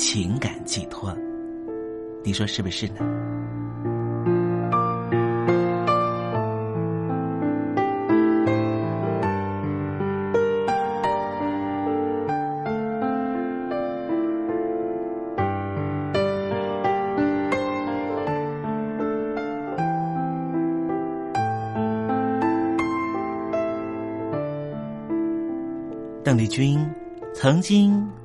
情感寄托，你说是不是呢？邓丽君。曾经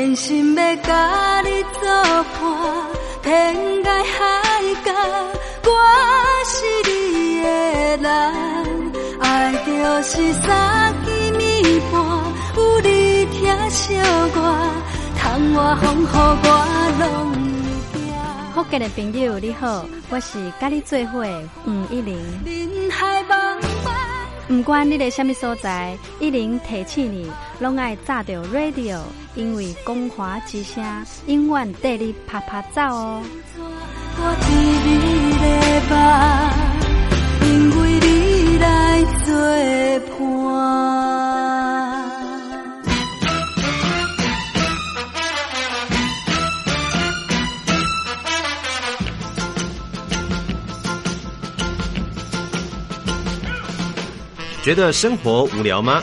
真心要甲你作伴，天涯海角，我是你的人。爱就是三更暝半，有你疼惜我，窗外风雨我拢。福建的朋友你好，我是甲你做伙的黄一玲。人海茫茫。不管你在什么所在，一零提起你，拢爱炸着 radio，因为光华之声永远带你啪啪走哦。我伫你的梦，因为你来作伴。觉得生活无聊吗？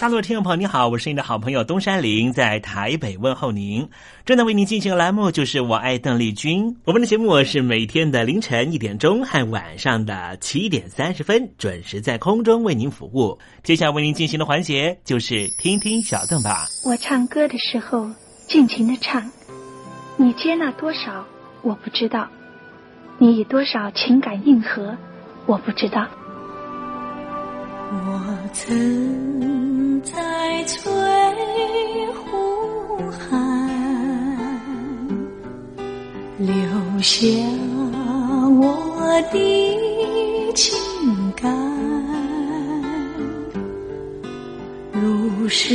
大陆的听众朋友，你好，我是你的好朋友东山林，在台北问候您。正在为您进行的栏目就是《我爱邓丽君》，我们的节目是每天的凌晨一点钟和晚上的七点三十分准时在空中为您服务。接下来为您进行的环节就是听听小邓吧。我唱歌的时候尽情的唱，你接纳多少我不知道，你以多少情感应和我不知道。我曾在翠湖畔留下我的情感，如诗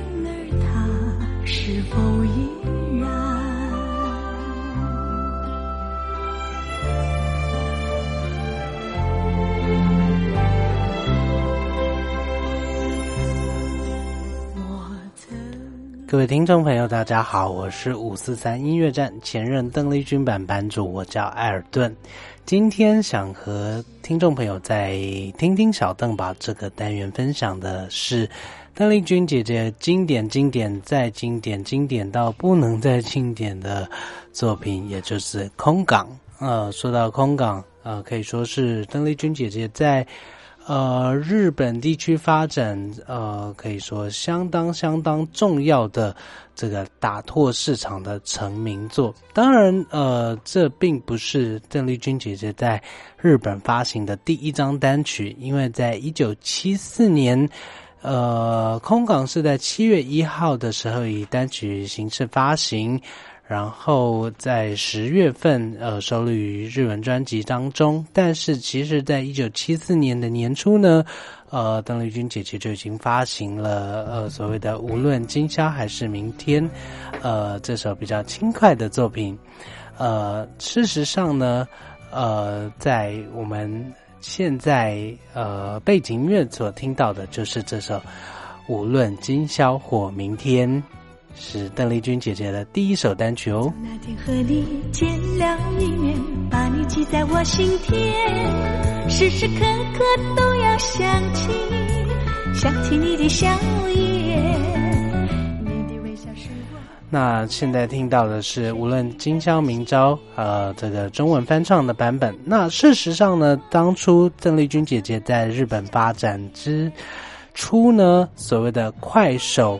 是否依然？各位听众朋友，大家好，我是五四三音乐站前任邓丽君版版主，我叫艾尔顿。今天想和听众朋友在听听小邓吧这个单元分享的是。邓丽君姐姐经典、经典再经典、经典到不能再经典的作品，也就是《空港》。呃，说到空港，呃，可以说是邓丽君姐姐在呃日本地区发展，呃，可以说相当相当重要的这个打拓市场的成名作。当然，呃，这并不是邓丽君姐姐在日本发行的第一张单曲，因为在一九七四年。呃，空港是在七月一号的时候以单曲形式发行，然后在十月份呃收录于日文专辑当中。但是其实，在一九七四年的年初呢，呃，邓丽君姐姐就已经发行了呃所谓的《无论今宵还是明天》呃这首比较轻快的作品。呃，事实上呢，呃，在我们。现在，呃，背景音乐所听到的就是这首《无论今宵或明天》，是邓丽君姐姐的第一首单曲哦。那天和你见了一面，把你记在我心田，时时刻刻都要想起，想起你的笑颜。那现在听到的是无论今宵明朝，呃，这个中文翻唱的版本。那事实上呢，当初邓丽君姐姐在日本发展之初呢，所谓的快手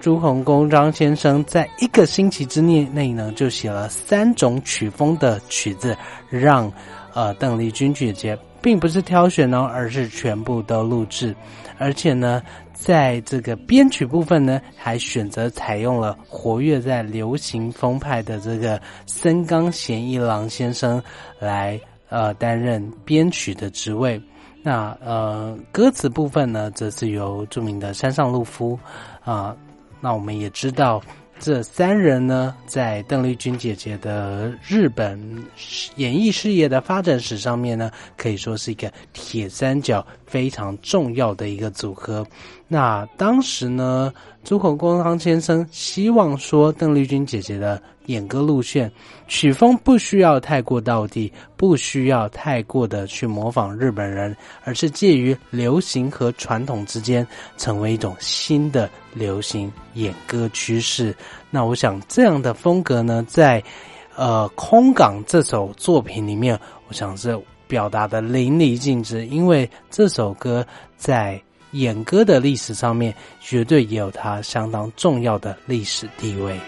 朱鸿公张先生，在一个星期之内内呢，就写了三种曲风的曲子，让呃邓丽君姐姐并不是挑选哦，而是全部都录制，而且呢，在这个编曲部分呢，还选择采用了活跃在流行风派的这个森冈贤一郎先生来呃担任编曲的职位。那呃，歌词部分呢，则是由著名的山上路夫啊。那我们也知道。这三人呢，在邓丽君姐姐的日本演艺事业的发展史上面呢，可以说是一个铁三角非常重要的一个组合。那当时呢，朱口光康先生希望说，邓丽君姐姐的演歌路线曲风不需要太过到地，不需要太过的去模仿日本人，而是介于流行和传统之间，成为一种新的。流行演歌趋势，那我想这样的风格呢，在呃《空港》这首作品里面，我想是表达的淋漓尽致。因为这首歌在演歌的历史上面，绝对也有它相当重要的历史地位。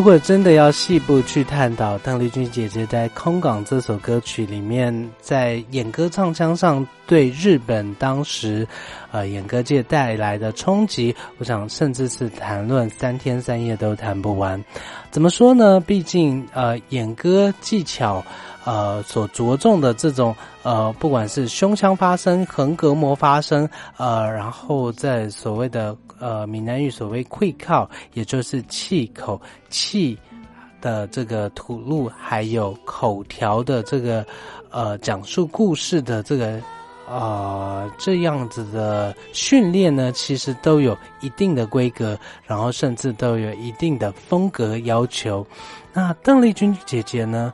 如果真的要细部去探讨邓丽君姐姐在《空港》这首歌曲里面，在演歌唱腔上对日本当时，呃，演歌界带来的冲击，我想甚至是谈论三天三夜都谈不完。怎么说呢？毕竟，呃，演歌技巧。呃，所着重的这种呃，不管是胸腔发声、横膈膜发声，呃，然后在所谓的呃闽南语所谓溃靠，也就是气口气的这个吐露，还有口条的这个呃讲述故事的这个呃这样子的训练呢，其实都有一定的规格，然后甚至都有一定的风格要求。那邓丽君姐姐呢？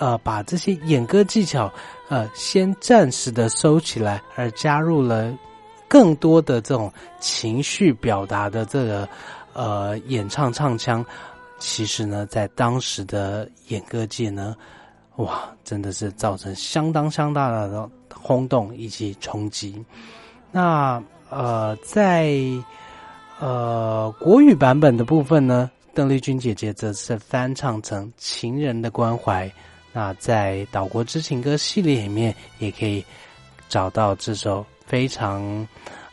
呃，把这些演歌技巧，呃，先暂时的收起来，而加入了更多的这种情绪表达的这个呃演唱唱腔。其实呢，在当时的演歌界呢，哇，真的是造成相当相当大的轰动以及冲击。那呃，在呃国语版本的部分呢，邓丽君姐姐则是翻唱成《情人的关怀》。那在《岛国之情歌》系列里面，也可以找到这首非常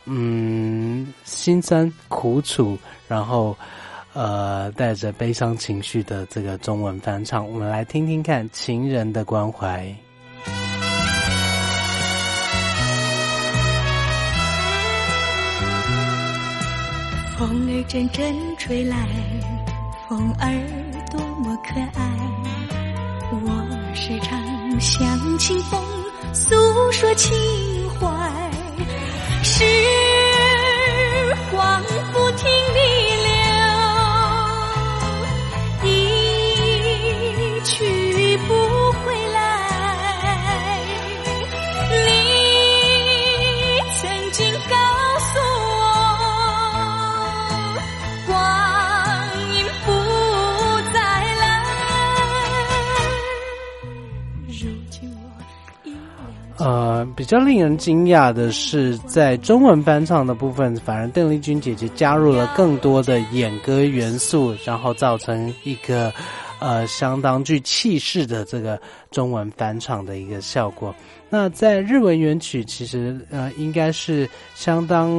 嗯心酸苦楚，然后呃带着悲伤情绪的这个中文翻唱。我们来听听看《情人的关怀》。风儿阵阵吹来，风儿多么可爱。我向清风诉说情怀，时光不停地比较令人惊讶的是，在中文翻唱的部分，反而邓丽君姐姐加入了更多的演歌元素，然后造成一个呃相当具气势的这个中文翻唱的一个效果。那在日文原曲其实呃应该是相当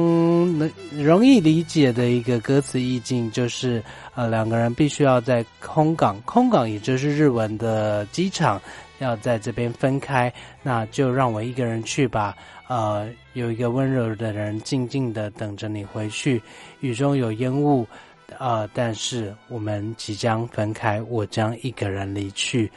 能容易理解的一个歌词意境，就是呃两个人必须要在空港，空港也就是日文的机场，要在这边分开，那就让我一个人去吧。呃，有一个温柔的人静静的等着你回去，雨中有烟雾，呃，但是我们即将分开，我将一个人离去。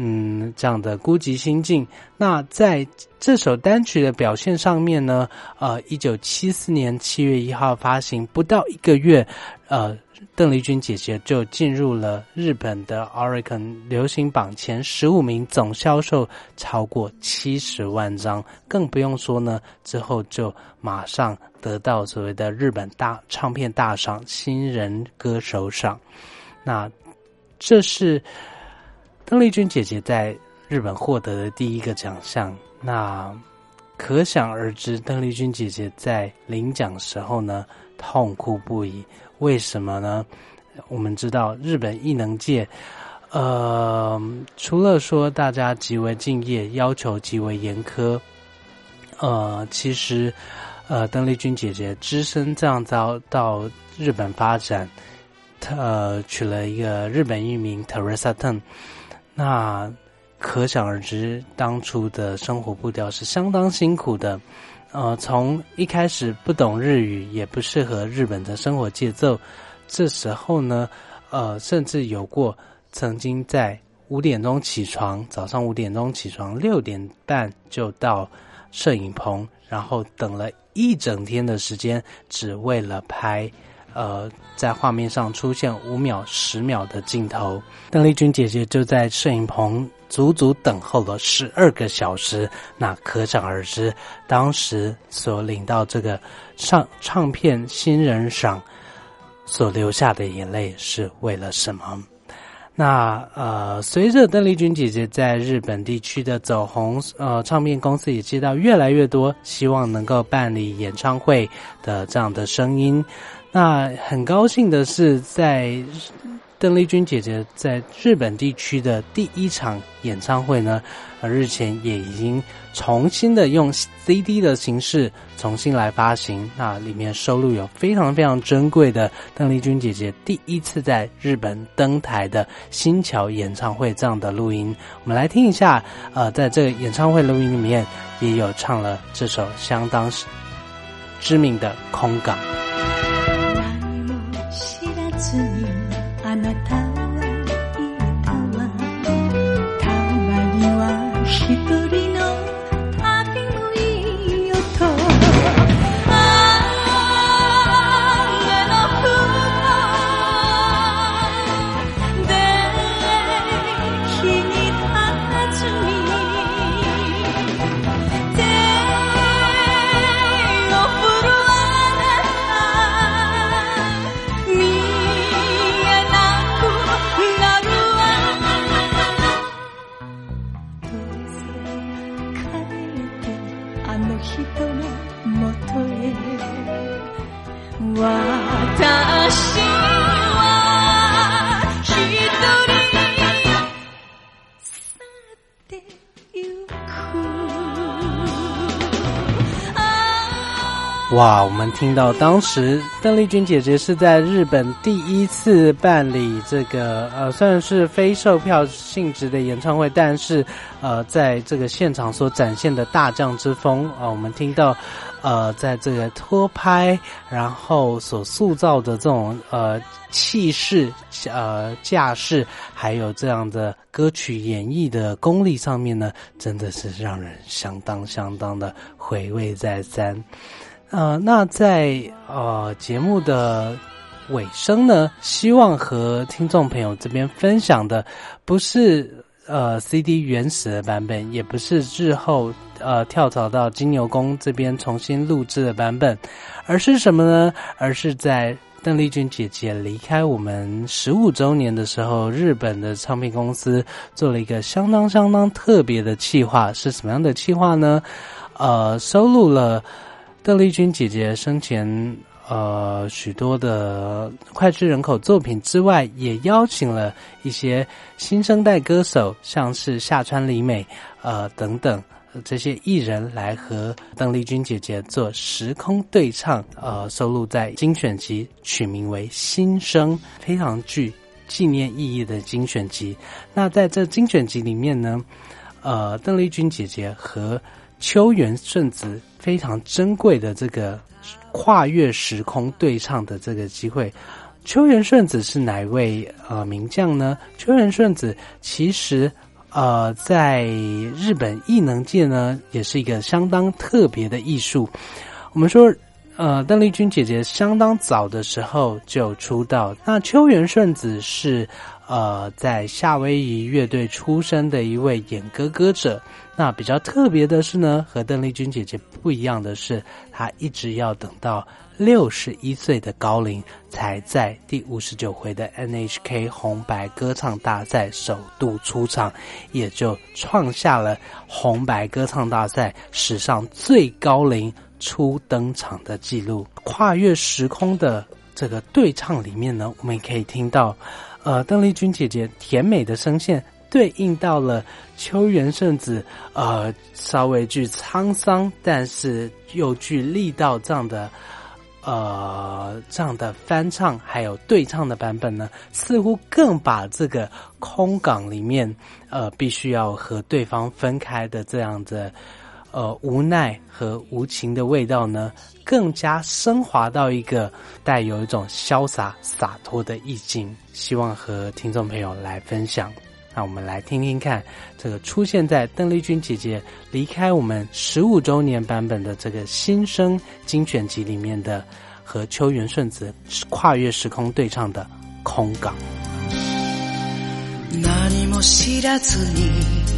嗯，这样的孤寂心境。那在这首单曲的表现上面呢，呃，一九七四年七月一号发行，不到一个月，呃，邓丽君姐姐就进入了日本的 Oricon 流行榜前十五名，总销售超过七十万张，更不用说呢，之后就马上得到所谓的日本大唱片大赏新人歌手赏。那这是。邓丽君姐姐在日本获得的第一个奖项，那可想而知，邓丽君姐姐在领奖时候呢，痛哭不已。为什么呢？我们知道日本艺能界，呃，除了说大家极为敬业，要求极为严苛，呃，其实，呃，邓丽君姐姐只身这样遭到日本发展，呃，娶了一个日本艺名 Teresa Ten。那可想而知，当初的生活步调是相当辛苦的。呃，从一开始不懂日语，也不适合日本的生活节奏。这时候呢，呃，甚至有过曾经在五点钟起床，早上五点钟起床，六点半就到摄影棚，然后等了一整天的时间，只为了拍。呃，在画面上出现五秒、十秒的镜头，邓丽君姐姐就在摄影棚足足等候了十二个小时。那可想而知，当时所领到这个唱唱片新人赏所流下的眼泪是为了什么？那呃，随着邓丽君姐姐在日本地区的走红，呃，唱片公司也接到越来越多希望能够办理演唱会的这样的声音。那很高兴的是，在邓丽君姐姐在日本地区的第一场演唱会呢，呃，日前也已经重新的用 CD 的形式重新来发行。那里面收录有非常非常珍贵的邓丽君姐姐第一次在日本登台的新桥演唱会这样的录音。我们来听一下，呃，在这个演唱会录音里面也有唱了这首相当知名的《空港》。にあなたはいたわ。たまには一人哇，我们听到当时邓丽君姐姐是在日本第一次办理这个呃，虽然是非售票性质的演唱会，但是呃，在这个现场所展现的大将之风啊，我们听到呃，在这个拖拍，然后所塑造的这种呃气势、呃架势，还有这样的歌曲演绎的功力上面呢，真的是让人相当相当的回味再三。呃，那在呃节目的尾声呢，希望和听众朋友这边分享的不是呃 CD 原始的版本，也不是日后呃跳槽到金牛宫这边重新录制的版本，而是什么呢？而是在邓丽君姐姐离开我们十五周年的时候，日本的唱片公司做了一个相当相当特别的企划，是什么样的企划呢？呃，收录了。邓丽君姐姐生前呃许多的脍炙人口作品之外，也邀请了一些新生代歌手，像是夏川里美，呃等等这些艺人来和邓丽君姐姐做时空对唱，呃收录在精选集，取名为《新生》，非常具纪念意义的精选集。那在这精选集里面呢，呃邓丽君姐姐和秋元顺子非常珍贵的这个跨越时空对唱的这个机会。秋元顺子是哪一位呃名将呢？秋元顺子其实呃在日本艺能界呢也是一个相当特别的艺术。我们说呃邓丽君姐姐相当早的时候就出道，那秋元顺子是呃在夏威夷乐队出身的一位演歌歌者。那比较特别的是呢，和邓丽君姐姐不一样的是，她一直要等到六十一岁的高龄，才在第五十九回的 NHK 红白歌唱大赛首度出场，也就创下了红白歌唱大赛史上最高龄初登场的记录。跨越时空的这个对唱里面呢，我们也可以听到，呃，邓丽君姐姐甜美的声线。对应到了秋元圣子，呃，稍微具沧桑，但是又具力道这样的，呃，这样的翻唱还有对唱的版本呢，似乎更把这个空港里面，呃，必须要和对方分开的这样的，呃，无奈和无情的味道呢，更加升华到一个带有一种潇洒洒脱的意境。希望和听众朋友来分享。那我们来听听看，这个出现在邓丽君姐姐离开我们十五周年版本的这个新生精选集里面的，和秋元顺子跨越时空对唱的《空港》。何も知らずに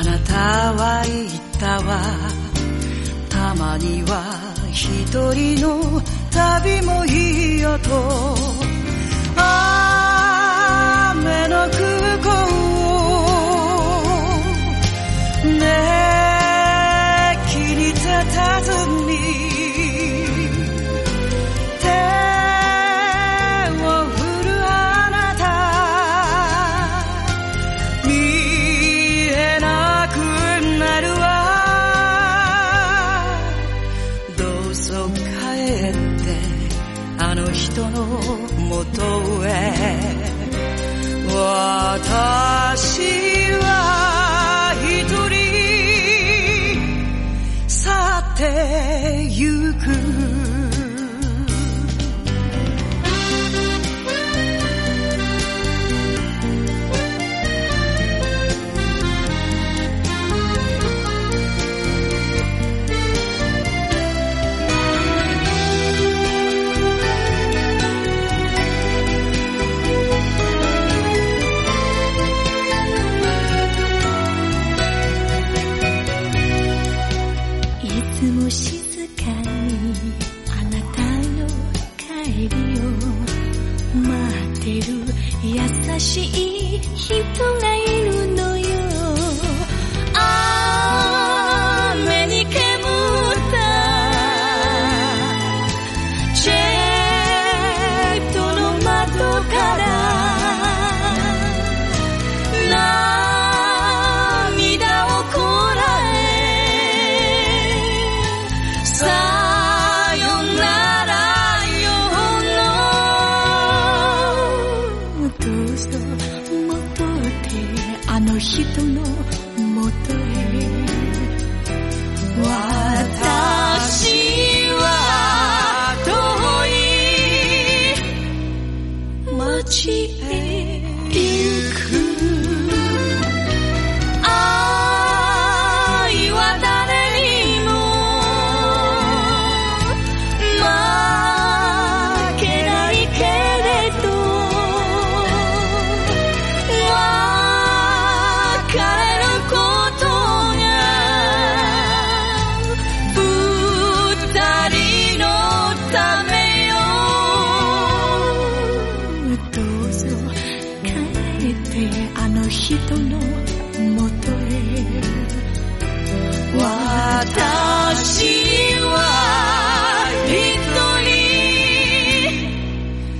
あなたは言ったわ。たまには一人の旅もいいよと。ああの人のもとへ